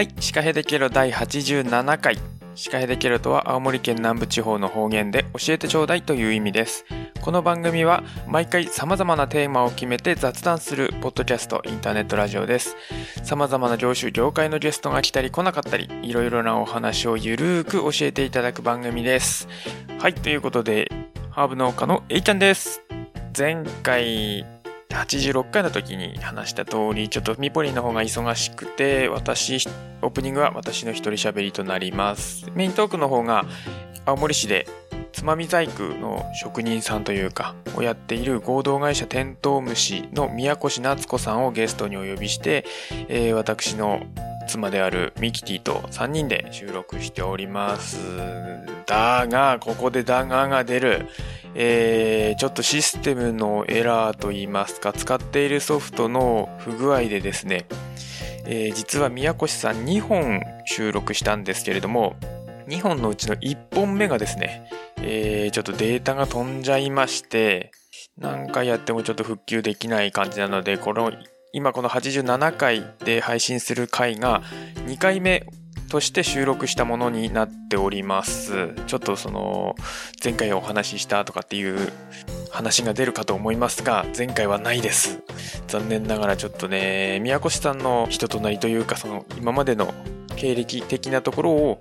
はい、シカヘデケロ第87回。シカヘデケロとは青森県南部地方の方言で教えてちょうだいという意味です。この番組は毎回様々なテーマを決めて雑談するポッドキャストインターネットラジオです。様々な業種、業界のゲストが来たり来なかったり、いろいろなお話をゆるーく教えていただく番組です。はい、ということで、ハーブ農家のえいちゃんです。前回86回の時に話した通り、ちょっとミポリンの方が忙しくて、私、オープニングは私の一人喋りとなります。メイントークの方が、青森市でつまみ細工の職人さんというか、をやっている合同会社テントウムシの宮越夏子さんをゲストにお呼びして、えー私の妻であるミキティと3人で収録しております。だが、ここでだがが出る。えーちょっとシステムのエラーといいますか、使っているソフトの不具合でですね、えー実は宮越さん2本収録したんですけれども、2本のうちの1本目がですね、えーちょっとデータが飛んじゃいまして、何回やってもちょっと復旧できない感じなので、この、今この87回で配信する回が2回目として収録したものになっております。ちょっとその、前回お話ししたとかっていう話が出るかと思いますが、前回はないです。残念ながらちょっとね、宮越さんの人となりというか、その今までの経歴的なところを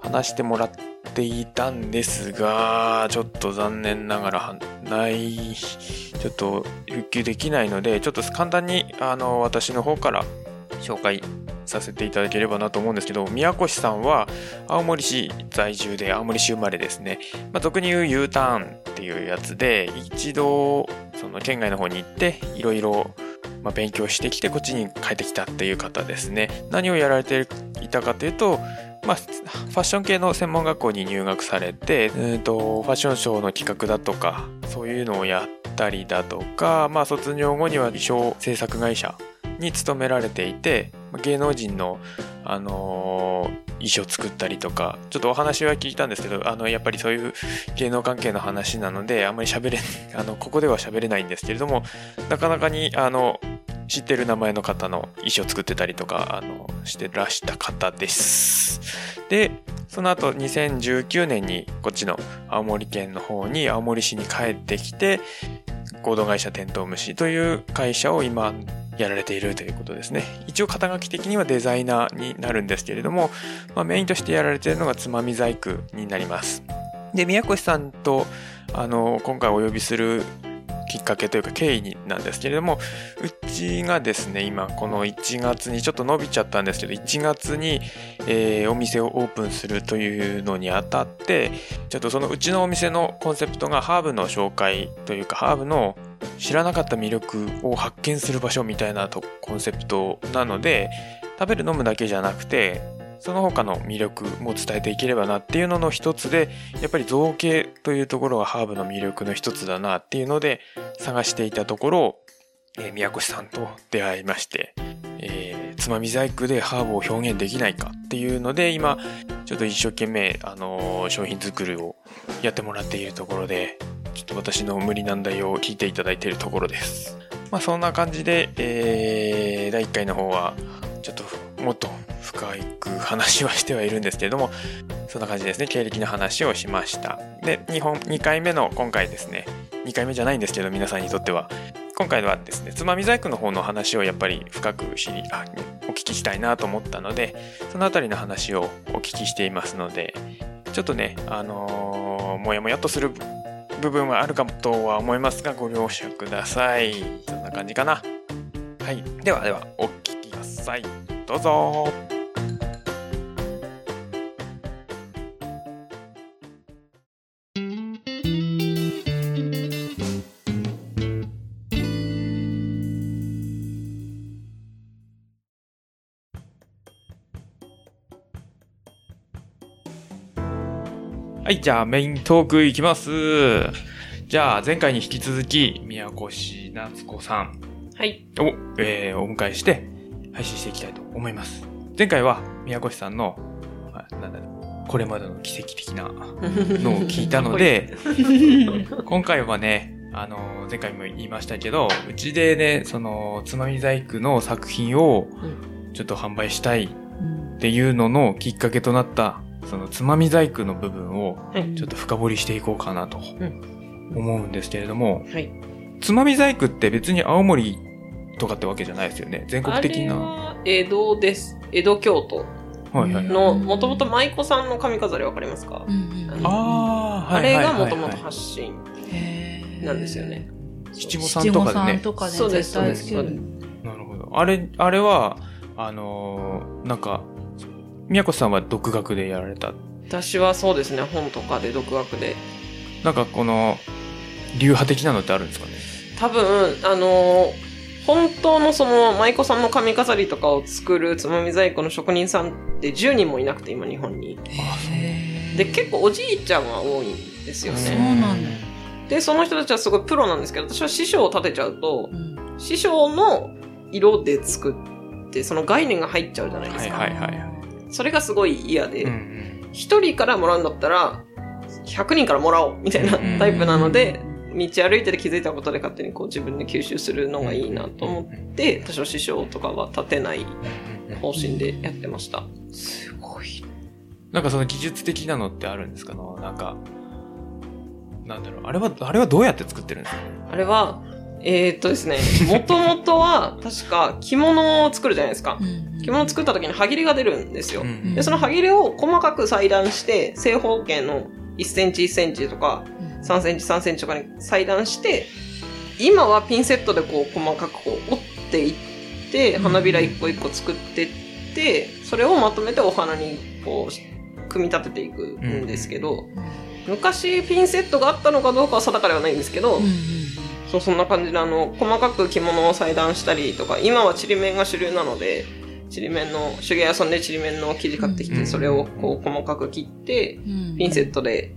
話してもらっていたんですが、ちょっと残念ながらない、ちょっと復旧できないので、ちょっと簡単にあの私の方から紹介させていただければなと思うんですけど、宮越さんは青森市在住で青森市生まれですね。まあ、俗に言う U ターンっていうやつで、一度その県外の方に行っていろいろま勉強してきてこっちに帰ってきたっていう方ですね。何をやられていたかというと、まあ、ファッション系の専門学校に入学されて、うーんとファッションショーの企画だとかそういうのをやったりだとか、まあ、卒業後には衣装制作会社に勤められていて芸能人の、あのー衣装作ったりとかちょっとお話は聞いたんですけどあのやっぱりそういう芸能関係の話なのであんまり喋れ あのここでは喋れないんですけれどもなかなかにあの知ってる名前の方の衣装作ってたりとかあのしてらした方です。でその後2019年にこっちの青森県の方に青森市に帰ってきて合同会社テントウムシという会社を今やられているということですね。一応肩書き的にはデザイナーになるんですけれども、まあ、メインとしてやられているのがつまみ細工になります。で、宮越さんとあの今回お呼びするきっかけというか経緯なんですけれどもうちがですね今この1月にちょっと伸びちゃったんですけど1月に、えーお店をオープンするというのにあたってちょっとそのうちのお店のコンセプトがハーブの紹介というかハーブの知らなかった魅力を発見する場所みたいなとコンセプトなので食べる飲むだけじゃなくてその他の魅力も伝えていければなっていうのの一つでやっぱり造形というところがハーブの魅力の一つだなっていうので探していたところ、えー宮越さんと出会いまして、えーつまみ細工でハーブを表現できないかっていうので今ちょっと一生懸命、あのー商品作りをやってもらっているところでちょっと私の無理難題を聞いていただいているところです。まあそんな感じで、えー第1回の方はちょっともっと深く話はしてはいるんですけれどもそんな感じですね。経歴の話をしました。で2本2回目の今回ですね。2回目じゃないんですけど皆さんにとっては。今回はですねつまみ細工の方の話をやっぱり深く知りあお聞きしたいなと思ったのでそのあたりの話をお聞きしていますのでちょっとねあのーもやもやっとする部分はあるかとは思いますがご了承ください。そんな感じかな。はい。ではではお聞きください。どうぞはい、じゃあメイントークいきます。じゃあ前回に引き続き、宮越夏子さんはい。を、えーお迎えして配信していきたいと思います。前回は宮越さんの、あなんだこれまでの奇跡的な のを聞いたので、今回はね、あの、前回も言いましたけど、うちでね、その、つまみ細工の作品をうちょっと販売したいっっていうののきっかけとなった、そのつまみ細工の部分をはい。ちょっと深掘りしていこうかなとん思うんですけれども、はい。つまみ細工って別に青森とかってわけじゃないですよね。全国あれ的な。は江戸です。江戸京都はいはいはい。の、もともと舞妓さんの髪飾りわかりますか、うんうんああ、あれがももともと発信なんですよね。七五三とかでね。そうですそうでなるほど。あれ、あれは、あのーなんか、宮子さんは独学でやられた？私はそうですね、本とかで独学で。なんかこの、流派的なのってあるんですかね？多分、あのー本当のその舞妓さんの髪飾りとかを作るつまみ細工の職人さんって10人もいなくて今日本に。で、結構おじいちゃんは多いんですよそうね。なんだ。で、その人たちはすごいプロなんですけど、私は師匠を立てちゃうとう、ん師匠の色で作って、その概念が入っちゃうじゃないですか。はいはいはいそれがすごい嫌で、うんうん。一人からもらうんだったら、100人からもらおうみたいなうんタイプなので、道歩いてて気づいたことで勝手にこう自分で吸収するのがいいなと思って、多少師匠とかは立てない方針でやってました。すごい。なんかその技術的なのってあるんですか？のなんか、なんだろう。あれは、あれはどうやって作ってるんですか？あれは、えー、っとですね、もともとは確か着物を作るじゃないですか。着物作った時に歯切れが出るんですよ。うんで、その歯切れを細かく裁断して、正方形の1センチ1センチとか、3センチ3センチとかに裁断して、今はピンセットでこう細かくこう折っていって、うん。花びら一個一個作ってって、それをまとめてお花にこう、組み立てていくんですけど、昔ピンセットがあったのかどうかは定かではないんですけど、そう、そんな感じであの、細かく着物を裁断したりとか、今はちりめんが主流なので、ちりめんの、手芸屋さんでちりめんの生地買ってきて、うん。それをこう細かく切って、ピンセットで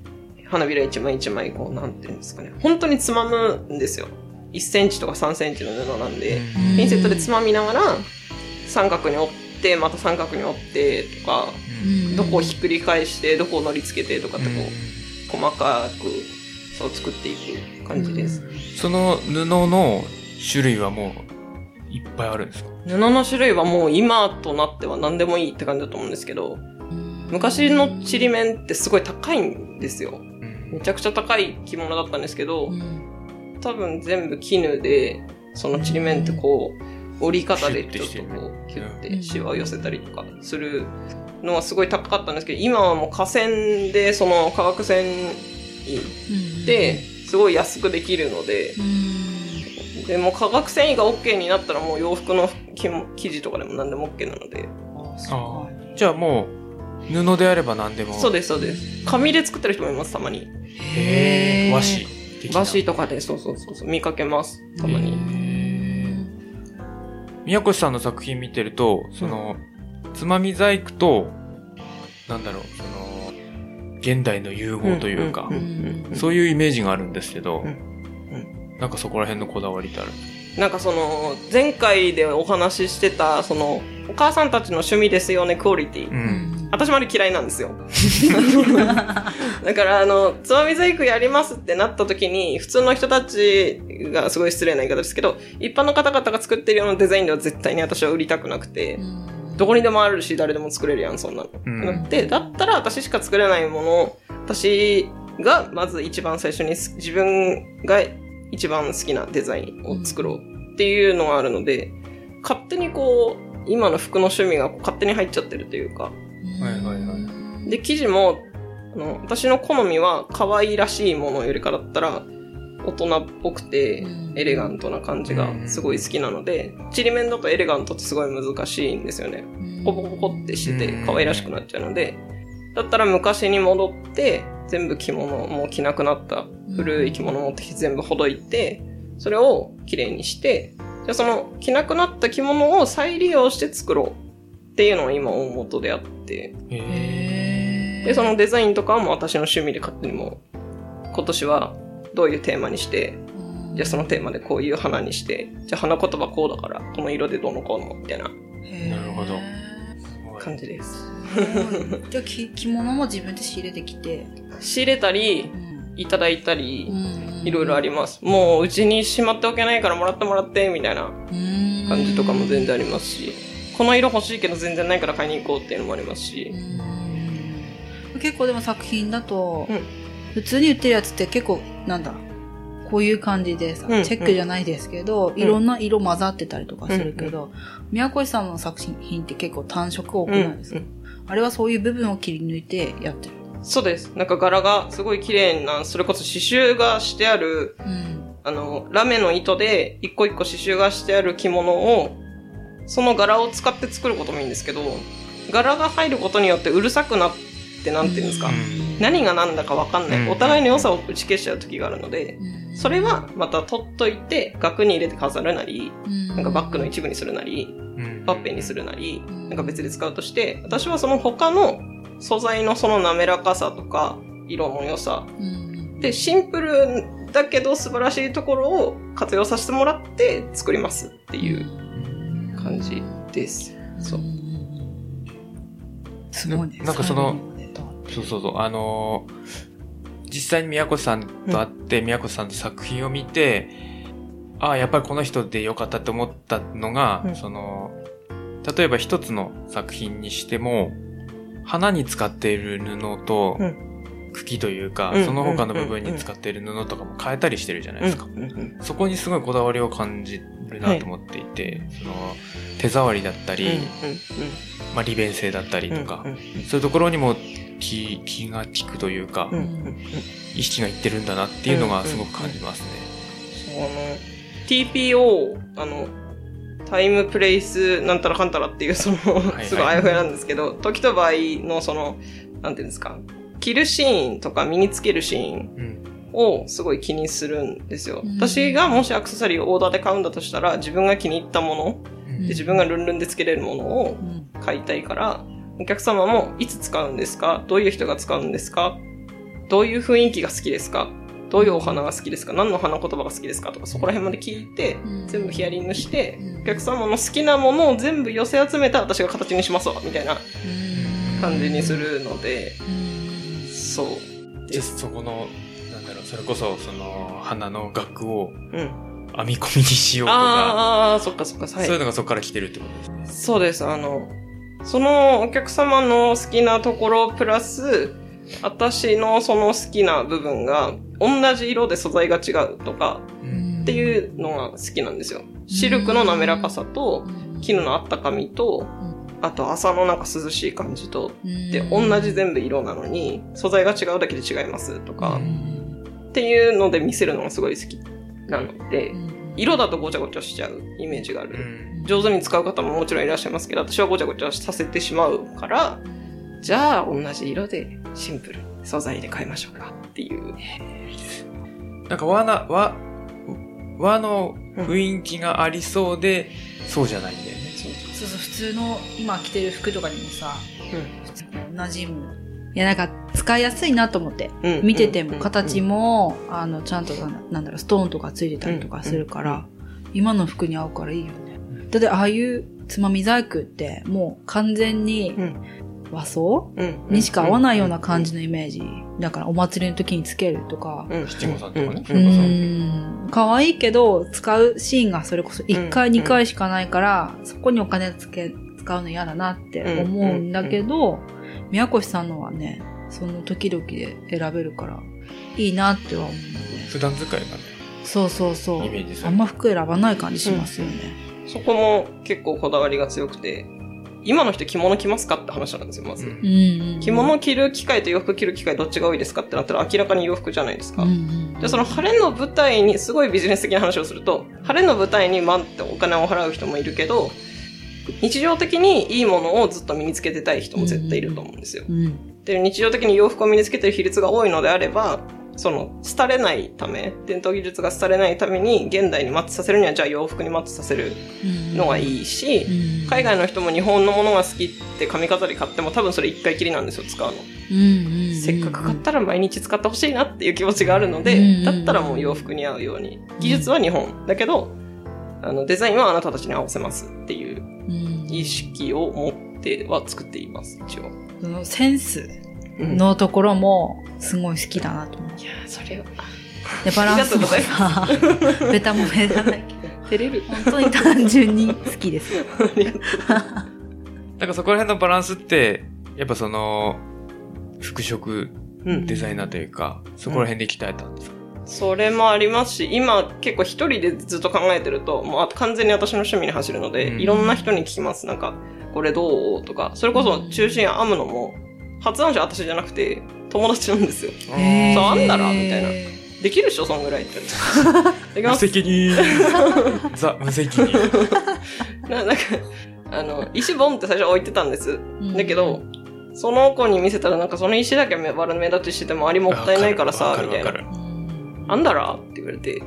花びら一枚一枚こう、なんていうんですかね。本当につまむんですよ。1センチとか3センチの布なんで、うんピンセットでつまみながら、三角に折って、また三角に折ってとか、どこをひっくり返して、どこを乗り付けてとかってこう、細かく、そう作っていく感じです。その布の種類はもういっぱいあるんですか？布の種類はもう今となっては何でもいいって感じだと思うんですけど、昔のちりめんってすごい高いんですよ。めちゃくちゃ高い着物だったんですけど、多分全部絹で、そのちりめんってこう、折り方でちょっとこう、キュッてシワを寄せたりとかするのはすごい高かったんですけど、今はもう河川で、その化学繊維で、すごい安くできるので、でもう化学繊維が OK になったらもう洋服の生生地とかでも何でも OK なので。ああじゃあもう布であれば何でも。そうです、そうです。紙で作ってる人もいます、たまに。へえ和紙和紙とかで、そうそうそうそう、見かけます、たまに。宮越さんの作品見てるとその、つまみ細工となんだろうその現代の融合というか、んんうんそういうイメージがあるんですけど、うん。なんかそこら辺のこだわりってある？なんかその、前回でお話ししてた、その、お母さんたちの趣味ですよね、クオリティ。うん私もあれ嫌いなんですよ。だから、あの、つまみ細工やりますってなった時に、普通の人たちがすごい失礼な言い方ですけど、一般の方々が作ってるようなデザインでは絶対に私は売りたくなくて、どこにでもあるし、誰でも作れるやん、そんなの。うんなって、だったら私しか作れないものを、私がまず一番最初にす自分が一番好きなデザインを作ろうっていうのがあるので、勝手にこう、今の服の趣味が勝手に入っちゃってるというか、はいはいはい。で、生地も、あの私の好みは可愛らしいものよりかだったら、大人っぽくてうん。エレガントな感じがすごい好きなので、ちりめんだとエレガントってすごい難しいんですよね。ポコポコってしてて可愛らしくなっちゃうので、だったら昔に戻って、全部着物、もう着なくなった古い着物持ってきて全部ほどいて、それを綺麗にして、じゃあその着なくなった着物を再利用して作ろうっていうのが今大元であって、へで、そのデザインとかはもう私の趣味で勝手にもう、今年はどういうテーマにして、じゃあそのテーマでこういう花にして、じゃあ花言葉こうだから、この色でどうのこうのみたいな。なるほど。感じです。じゃあき着物も自分で仕入れてきて、仕入れたり、うん。いただいたり、いろいろありります。もううちにしまっておけないからもらってもらって、みたいな感じとかも全然ありますし。この色欲しいけど全然ないから買いに行こうっていうのもありますし。結構でも作品だと、うん普通に売ってるやつって結構、なんだ、こういう感じでさ、うんチェックじゃないですけど、いろんな色混ざってたりとかするけど、宮越さんの作品って結構単色多くないですか、あれはそういう部分を切り抜いてやってる。そうです。なんか柄がすごい綺麗な、それこそ刺繍がしてある、うん。あの、ラメの糸で一個一個刺繍がしてある着物を、その柄を使って作ることもいいんですけど、柄が入ることによってうるさくなって、なんていうんですか、何が何だかわかんない、うん。お互いの良さを打ち消しちゃう時があるので、うん。それはまた取っといて、額に入れて飾るなり、ななんかバッグの一部にするなり、うん。ワッペンにするなり、ん。なんか別で使うとして、私はその他の素材のその滑らかさとか、色の良さ、うん。で、シンプルだけど素晴らしいところを活用させてもらって作りますっていう感じです。そう。すごいね。なんかそのそうそうそう。あのー実際に宮越さんと会って、宮越さんの作品を見て、ああ、やっぱりこの人でよかったって思ったのが、うんその、例えば一つの作品にしても、花に使っている布とう、茎というか、うんその他の部分に使っている布とかも変えたりしてるじゃないですか。そこにすごいこだわりを感じるなと思っていて、その手触りだったり、まあ、利便性だったりとか、そういうところにも気気が利くというか、意識がいってるんだなっていうのがすごく感じますね。TPO あのタイムプレイスなんたらかんたらっていうそのはい。すごいあやふやなんですけど、時と場合のそのなんていうんですか着るシーンとか身につけるシーンうん。をすごい気にするんですよ。うん。私がもしアクセサリーをオーダーで買うんだとしたら自分が気に入ったものうん。で自分がルンルンでつけれるものをうん。買いたいから、お客様もいつ使うんですか？どういう人が使うんですか？どういう雰囲気が好きですか？どういうお花が好きですか？何の花言葉が好きですか？とかそこら辺まで聞いて、うん。全部ヒアリングして、うん。お客様の好きなものを全部寄せ集めた私が形にしますわ、みたいな感じにするので、うんそうじゃあそこの、なんだろう、それこそ、その、花の額をうん。編み込みにしようとか、あーあー、そっかそっか、はいそういうのがそこから来てるってことです。そうです。あの、そのお客様の好きなところプラス、私のその好きな部分が同じ色で素材が違うとかうんっていうのが好きなんですよ。シルクの滑らかさと、絹のあったかみと、あと朝のなんか涼しい感じと、で、同じ全部色なのに、素材が違うだけで違いますとか、っていうので見せるのがすごい好きなので、色だとごちゃごちゃしちゃうイメージがあうる。ん。上手に使う方ももちろんいらっしゃいますけど、私はごちゃごちゃさせてしまうから、じゃあ同じ色でシンプルに素材で買いましょうかっていう。なんか和な、和、和の雰囲気がありそうで、そうじゃないんだよね。そうそう、普通の今着てる服とかにもさ、うん馴染む。いや、なんか使いやすいなと思って。うん見ててもうん形も、あの、ちゃんとなんだろう、ストーンとかついてたりとかするから、今の服に合うからいいよね。だってああいうつまみ細工ってもう完全にうん和装うんにしか合わないような感じのイメージ。だからお祭りの時につけるとか。うん七五三とかねうん。可愛いけど、使うシーンがそれこそ1回、うん2回しかないから、そこにお金つけ、使うの嫌だなって思うんだけど、宮越さんのはね、その時々で選べるから、いいなっては思うので。普段使いがね。そうそうそうイメージ。するあんま服選ばない感じしますよね。そこも結構こだわりが強くて、今の人着物着ますかって話なんですよ、まず。着物着る機会と洋服着る機会どっちが多いですかってなったら明らかに洋服じゃないですか。で、その晴れの舞台に、すごいビジネス的な話をすると、晴れの舞台に万ってお金を払う人もいるけど、日常的にいいものをずっと身につけてたい人も絶対いると思うんですよ。うん。で、日常的に洋服を身につけてる比率が多いのであれば、その、廃れないため、伝統技術が廃れないために、現代にマッチさせるには、じゃあ洋服にマッチさせるのがいいし、うん海外の人も日本のものが好きって髪飾り買っても多分それ一回きりなんですよ、使うの。うんうんうんせっかく買ったら毎日使ってほしいなっていう気持ちがあるので、うんだったらもう洋服に合うように。技術は日本。だけど、あの、デザインはあなたたちに合わせますっていううん意識を持っては作っています、一応。そのセンスうんのところもすごい好きだなと思う。いやー、それは。で、バランスもさ、ベタもベタだけど。照れる。本当に単純に好きです。なんかそこら辺のバランスって、やっぱその、服飾うんデザイナーというか、そこら辺で鍛えたんですか、それもありますし、今結構一人でずっと考えてると、もうあ完全に私の趣味に走るので、うんいろんな人に聞きます。なんか、これどう？とか、それこそ中心編むのも、発案者は私じゃなくて、友達なんですよ。そうあんだらみたいなできるっしょ、そんぐらいって。無。責任。ザ、無責任。ななんか、あの、石ボンって最初置いてたんです。だけど、その子に見せたらなんかその石だけ悪目立ちしててもありもったいないからさみたいな。あんだら？って言われて、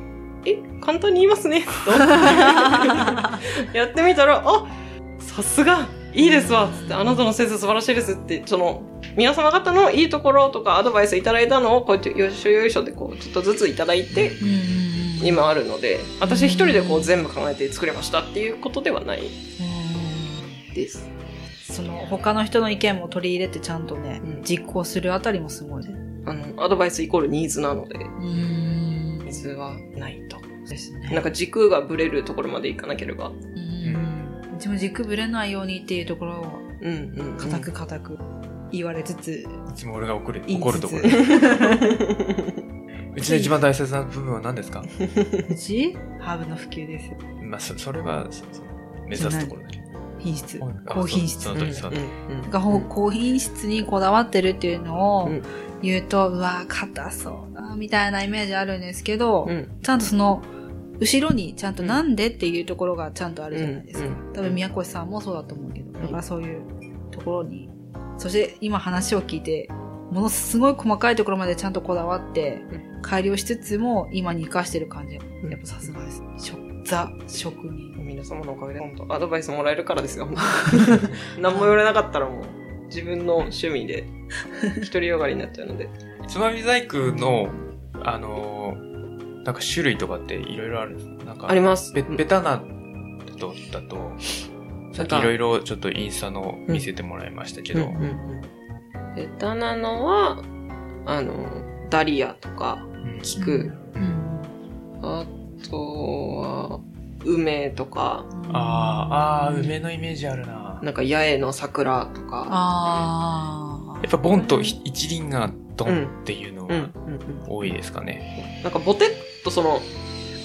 え、簡単に言いますね。と やってみたら、あ、さすが、いいですわ。つって、あなたの先生素晴らしいですって、その、皆様方のいいところとかアドバイスいただいたのを、こうやってよいしょよいしょでこう、ちょっとずついただいて、うん今あるので、私一人でこう全部考えて作りましたっていうことではないうんです。その他の人の意見も取り入れてちゃんとね、うん実行するあたりもすごいね。あの、アドバイスイコールニーズなので、うんニーズはないと。ですね。なんか軸がブレるところまでいかなければ。うんうちも軸ぶれないようにっていうところをうんうん、うん。固く固く言われつつ、いつも俺が怒る、怒るところ。うちの一番大切な部分は何ですか？うち？ハーブの普及です。まあ、そそれは、そその目指すところだけど。品質あ。高品質そ。の通りその通りなんかほ高品質にこだわってるっていうのをうん言うと、うわ、硬そうだ、みたいなイメージあるんですけど、うん。ちゃんとその、後ろにちゃんとなんでっていうところがちゃんとあるじゃないですか。うん多分宮越さんもそうだと思うけど、だからそういうところに、そして今話を聞いて、ものすごい細かいところまでちゃんとこだわって、改良しつつも今に活かしてる感じ。やっぱさすがです。しょザ職人。皆様のおかげで本当アドバイスもらえるからですよ。何も言われなかったらもう自分の趣味で独りよがりになっちゃうので。つまみ細工の、あのーなんか種類とかっていろいろあるんですなんか、あります。べ、ベタなと、だと、さっきいろいろちょっとインスタの見せてもらいましたけど、うんうんうんベタなのは、あの、ダリアとか、うん菊、うん。あとは、梅とか、あーあー、梅のイメージあるな。なんか八重の桜とか。あやっぱボンとひ一輪がドンっていうのがうん多いですかね。なんかボテッとその、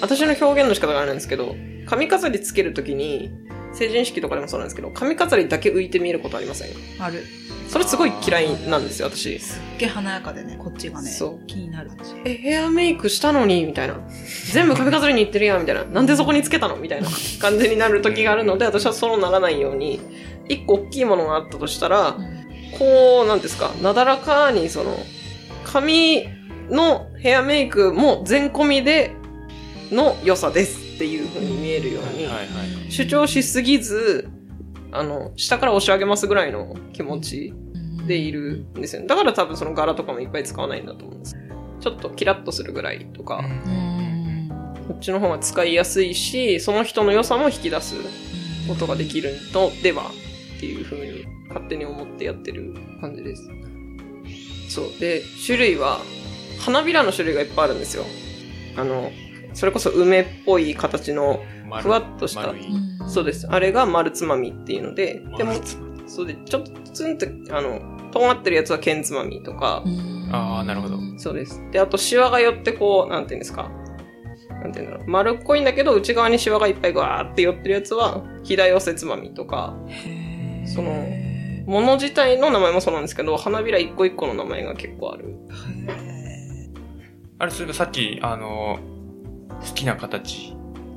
私の表現の仕方があるんですけど、髪飾りつけるときに、成人式とかでもそうなんですけど、髪飾りだけ浮いて見えることありませんあ。ある。それすごい嫌いなんですよ、私。すっげえ華やかでね、こっちがね、そう気になる感じ。え、ヘアメイクしたのに？みたいな。全部髪飾りに行ってるやんみたいな。なんでそこにつけたの？みたいな感じになる時があるので、私はそうならないように、一個大きいものがあったとしたら、こう、なんですか、なだらかにその、髪のヘアメイクも全込みでの良さですっていう風に見えるように。主張しすぎず、あの、下から押し上げますぐらいの気持ちでいるんですよね。だから多分その柄とかもいっぱい使わないんだと思うんです。ちょっとキラッとするぐらいとか、うん。こっちの方が使いやすいし、その人の良さも引き出すことができるのではっていう風に勝手に思ってやってる感じです。そう。で、種類は、花びらの種類がいっぱいあるんですよ。あの、それこそ梅っぽい形の、丸ふわっとしたそうです。あれが丸つまみっていうので、でもそうで、ちょっとツンって、あの、尖ってるやつは剣つまみとか、あーなるほどそうです。で、あと、シワが寄ってこう、なんていうんですか。なんていうんだろう。丸っこいんだけど、内側にシワがいっぱいガーって寄ってるやつは、ひだ寄せつまみとか、その物自体の名前もそうなんですけど、花びら一個一個の名前が結構ある。あれ、そういえばさっき、あの、好きな形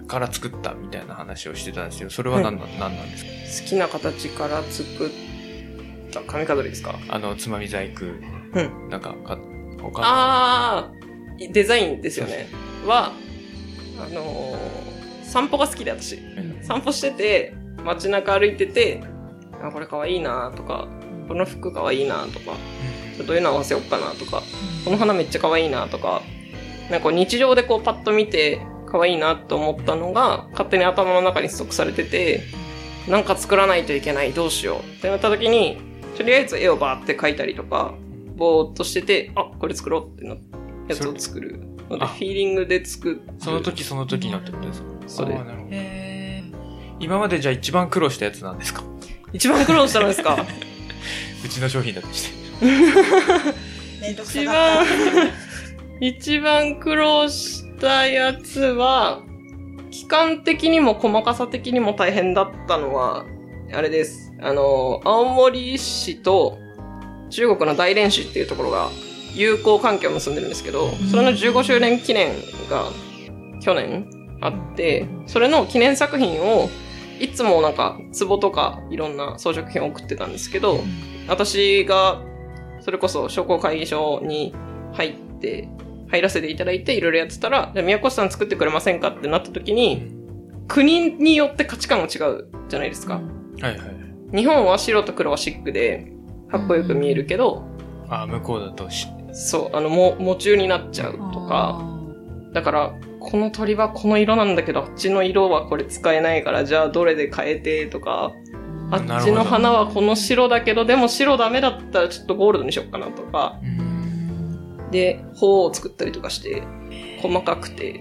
から作ったみたいな話をしてたんですけど、それは何,、なん、何なんですか？好きな形から作った髪飾りですか？あの、つまみ細工、うん。なんか、か、他の。あー、デザインですよね。は、あのー散歩が好きで私。散歩してて、街中歩いてて、あ、これかわいいなとか、この服かわいいなとか、ちょっとどういうの合わせようかなとか、この花めっちゃ可愛いなとか、なんか日常でこうパッと見て可愛いなと思ったのが勝手に頭の中にストックされてて、なんか作らないといけない、どうしようってなった時に、とりあえず絵をバーって描いたりとか、ぼーっとしてて、あ、これ作ろうってなやつを作る。ので、あフィーリングで作る。その時その時のってことですか？それあー。なるほど。へ今までじゃあ一番苦労したやつなんですか？一番苦労したのですか？うちの商品だとして。一番、一番苦労したやつは、期間的にも細かさ的にも大変だったのは、あれです。あの、青森市と中国の大連市っていうところが友好関係を結んでるんですけど、それの15周年記念が去年あって、それの記念作品をいつもなんか壺とかいろんな装飾品を送ってたんですけど、私がそれこそ商工会議所に入って、入らせていただいていろいろやってたら、じゃあ宮越さん作ってくれませんかってなった時に、国によって価値観が違うじゃないですか。はいはい。日本は白と黒はシックで、かっこよく見えるけど、あー、向こうだとし、そう、あの、も、夢中になっちゃうとか、だから、この鳥はこの色なんだけど、あっちの色はこれ使えないから、じゃあどれで変えてとか、あっちの花はこの白だけど、でも白ダメだったらちょっとゴールドにしようかなとか、で、頬を作ったりとかして、細かくて、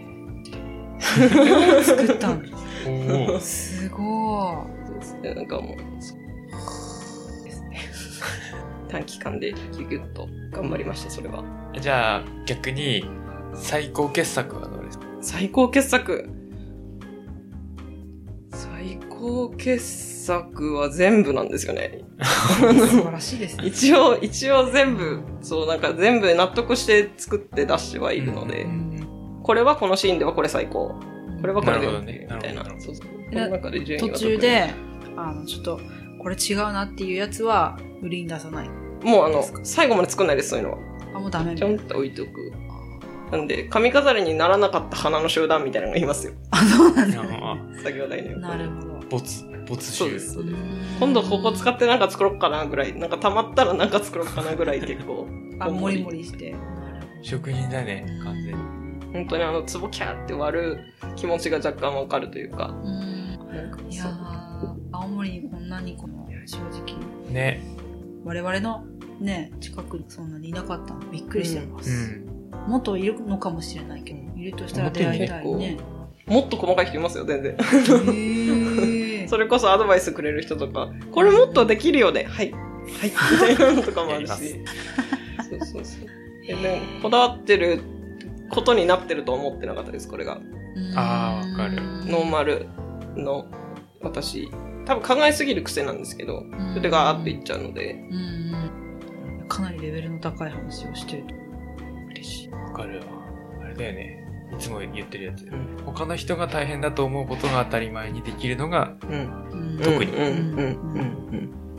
作ったんすごそうですね、なんかもう。短期間でギュギュッと頑張りました、それは。じゃあ、逆に、最高傑作はどうですか？最高傑作。最高傑作は全部なんですよね。い素晴らしいですね 一応、一応全部、そう、なんか全部納得して作って出してはいるので、これはこのシーンではこれ最高。これはこれでねみたいなそうそう。こなの中で順位途が中であのちょっとこれ違うなっていうやつは売りに出さないもうあの、最後まで作んないです、そういうのは。あもうダメみちょんと置いておく。なんで、髪飾りにならなかった花の集団みたいなのがいますよ。あそうなんだあ作業台のなるほどー没、です。そうですうん今度ここ使ってなんか作ろうかなぐらい、なんか溜まったらなんか作ろうかなぐらい結構。あもりもりして職人だね、完全に。本当にあの、ツボキャーって割る気持ちが若干わかるというか。ういや青森にこんなにこの正直ね。我々のね近くにそんなにいなかったのびっくりしてまうす、ん。もっといるのかもしれないけどいるとしたら出会いたいねもっと細かい人いますよ、全然。へーそれこそアドバイスくれる人とか、これもっとできるよね。はい。はい。みたいなのとかもあるし。そうそうそう。でね、こだわってることになってると思ってなかったです、これが。あーわかるノーマルの私、多分考えすぎる癖なんですけど、それでガーっていっちゃうので、かなりレベルの高い話をしてると嬉しいわかるわ。あれだよね。いつも言ってるやつ。ん他の人が大変だと思うことが当たり前にできるのが、特にうん、うん、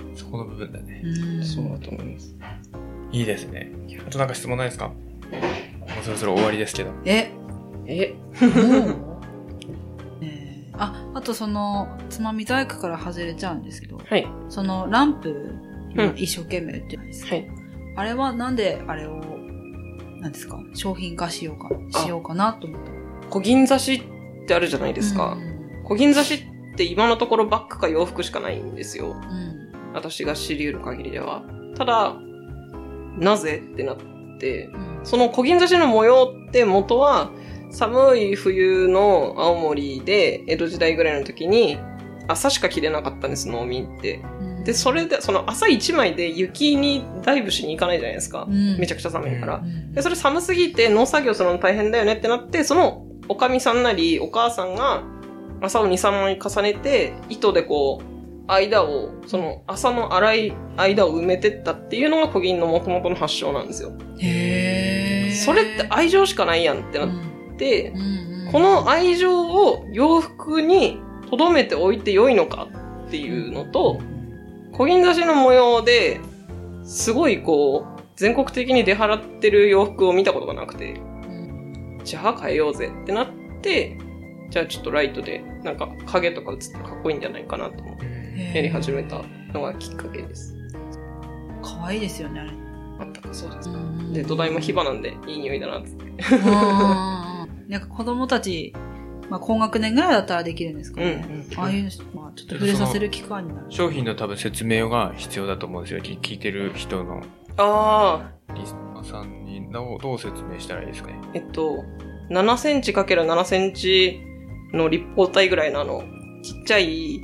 うん、そこの部分だね。うん。そうだと思います。いいですね。あとなんか質問ないですか？もうそろそろ終わりですけど。え？え、えああとそのつまみ細工から外れちゃうんですけどはい。そのランプうん一生懸命売ってないですか、はい。あれはなんであれをなんですか？商品化しようかしようかなと思った小銀刺しってあるじゃないですか。小銀刺しって今のところバッグか洋服しかないんですよ。うんうん私が知り得る限りでは。ただ、なぜってなって、うんその小銀刺しの模様って元は、寒い冬の青森で江戸時代ぐらいの時に朝しか着れなかったんです、農民って。うんで、それで、その朝一枚で雪にダイブしに行かないじゃないですか。うん。めちゃくちゃ寒いから。うんで、それ寒すぎて農作業するの大変だよねってなって、そのおかみさんなりお母さんが朝を2、3枚重ねて、糸でこう、間を、その朝の粗い間を埋めてったっていうのが小銀の元々の発祥なんですよ。へー。それって愛情しかないやんってなっうん。て、うんうん。この愛情を洋服に留めておいて良いのかっていうのと、小銀刺しの模様で、すごいこう、全国的に出払ってる洋服を見たことがなくて、うんじゃあ変えようぜってなって、じゃあちょっとライトで、なんか影とか映ってかっこいいんじゃないかなと思ってやり始めたのがきっかけです。可愛いですよね、あれ。あったかそうです。うんで、土台も火花なんでいい匂いだなって。なんか子供たち、まあ、高学年ぐらいだったらできるんですかね。うんうんああいうの、まあ、ちょっと触れさせる機会になる。商品の多分説明が必要だと思うんですよ。き聞いてる人のああ、リスナーさんにどうどう説明したらいいですかね。えっと、7センチ ×7 センチの立方体ぐらいのあの、ちっちゃい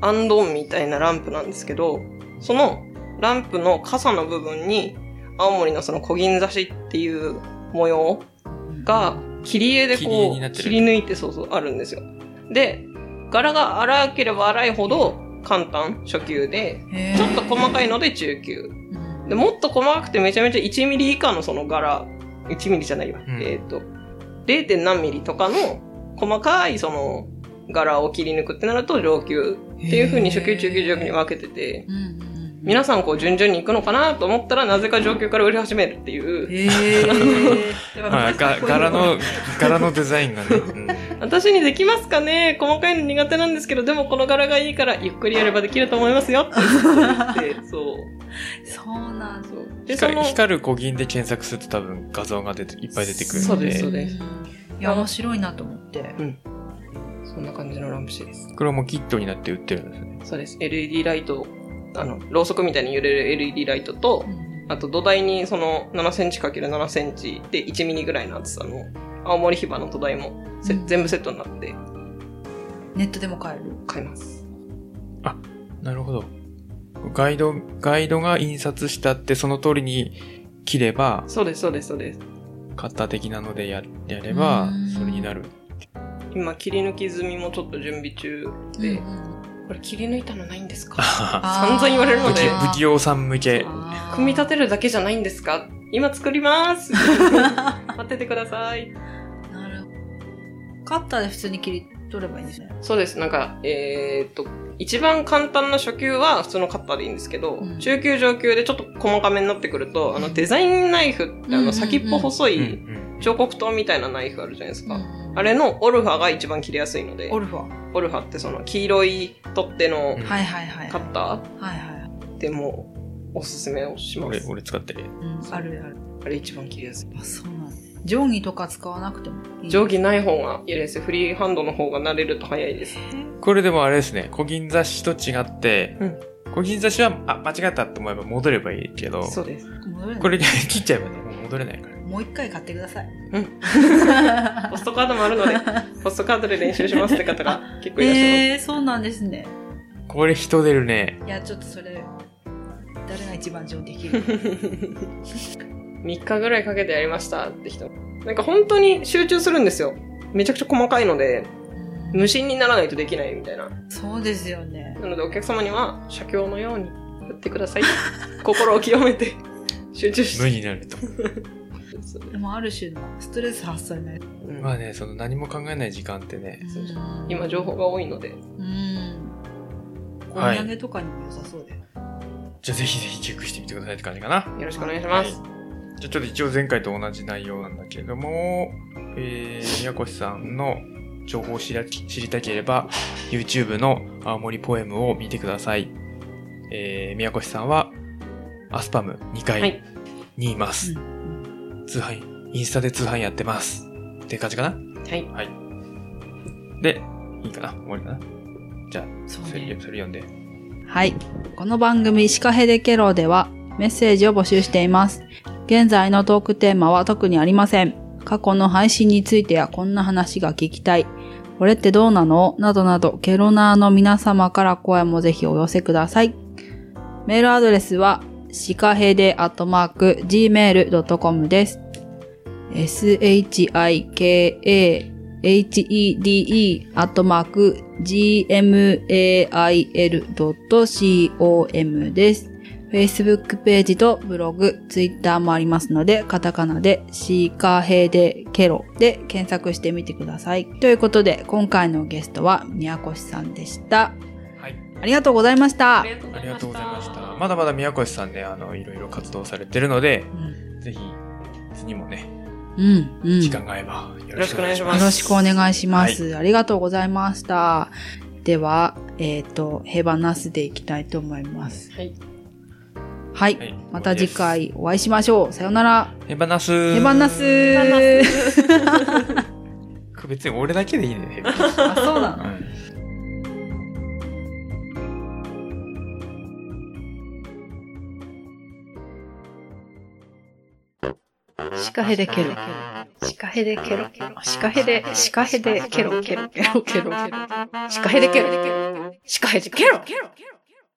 アンドンみたいなランプなんですけど、そのランプの傘の部分に、青森のその小銀刺しっていう模様が、切り絵でこう、切り抜いてそうそうあるんですよ。で、柄が荒ければ荒いほど簡単、初級で、ちょっと細かいので中級。うんで、もっと細かくてめちゃめちゃ1ミリ以下のその柄、1ミリじゃないわ。うんえっ、と、0. 何ミリとかの細かいその柄を切り抜くってなると上級っていう風に初級、中級、上級に分けてて、うん皆さんこう順々に行くのかなと思ったらなぜか上級から売り始めるっていう。へーまあ、が柄の、柄のデザインがね。うん私にできますかね？細かいの苦手なんですけど、でもこの柄がいいからゆっくりやればできると思いますよって言って、そう。そうなんだ。そうで、そ光の、光る小銀で検索すると多分画像が出ていっぱい出てくるそうので。ですそうですいや、面白いなと思って。そんな感じのランプ紙です。これもキットになって売ってるんですね。そうです。LED ライト、あの、ろうそくみたいに揺れる LED ライトとう、んあと土台にその7センチ ×7 センチで1ミリぐらいの厚さの青森ヒバの土台もせうん全部セットになってネットでも買える？買います。なるほど。ガイド、ガイドが印刷したってその通りに切れば、そうです、そうです、そうです。カッター的なのでややればうん、それになる。今切り抜き済みもちょっと準備中で、うんうんこれ切り抜いたのないんですか？あ 散々言われるので不器用さん向け。組み立てるだけじゃないんですか？今作ります 待っててください。なるほど。カッターで普通に切り取ればいいんですね。そうです。なんか、えーっと、一番簡単な初級は普通のカッターでいいんですけど、うん中級上級でちょっと細かめになってくると、あのデザインナイフってあうんうんうんの先っぽ細うんい彫刻刀みたいなナイフあるじゃないですか。うんあれのオルファが一番切りやすいので、オルファ。オルファってその黄色い取っ手のうんはいはいはい。カッタはいはい。ーでもおすすめをしま俺、す。俺使ってる。うん、あるある。あれ一番切りやすい。あ、そうなんだ。定規とか使わなくてもいい。定規ない方がいいです。フリーハンドの方が慣れると早いです。これでもあれですね、小銀雑誌と違って、うん小銀雑誌は、あ、間違ったと思えば戻ればいいけど、そうです。戻れないこれ切っちゃえばね、もう戻れないから。もう一回買ってください。ポストカードもあるので、ポストカードで練習しますって方が結構いらっしゃいます。えー、そうなんですね。これ人出るね。いや、ちょっとそれ、誰が一番上手できる？3日ぐらいかけてやりましたって人。なんか本当に集中するんですよ。めちゃくちゃ細かいので、無心にならないとできないみたいな。そうですよね。なのでお客様には、写経のようにやってください。心を清めて、集中して。無になると。でもある種のストレス発散になる。うんまあね、その何も考えない時間ってね、今情報が多いので、うん。おはい土産とかにも良さそうで。じゃあぜひぜひチェックしてみてくださいって感じかな。よろしくお願いします。じゃあちょっと一応前回と同じ内容なんだけれども、えー、宮越さんの情報を知り知りたければ、YouTube の青森ポエムを見てください。えー、宮越さんは、アスパム2は階いにいます。うん通販、インスタで通販やってます。って感じかな？はい。はい。で、いいかな？終わりかな？じゃあ、そうそれね。それ読んで。はい。この番組シカヘデケロではメッセージを募集しています。現在のトークテーマは特にありません。過去の配信についてやこんな話が聞きたい。これってどうなの？などなど、ケロナーの皆様から声もぜひお寄せください。メールアドレスは、シカヘデアットマーク gmail.com です。shikahede アットマーク gmail.com です。Facebook ページとブログ、Twitter もありますので、カタカナでシーカーヘイデケロで検索してみてください。ということで、今回のゲストは宮越さんでした。はい。ありがとうございました。ありがとうございました。まだまだ宮越さんね、あの、いろいろ活動されてるので、うん、ぜひ、次もね、うん、うん。時間が合えば、よろしくお願いします。よろしくお願いします。ありがとうございました。では、えっ、と、ヘバナスでいきたいと思います。はい。はい。はいまた次回お会いしましょう。さよなら。ヘバナスヘバナスヘバナ別に俺だけでいいね、あ、そうなの？うんシカヘデケロ。シカヘデケロ。シカヘデ、シカヘデケロケロケロケロケロ。シカヘデケロケロ。シカヘデケロ。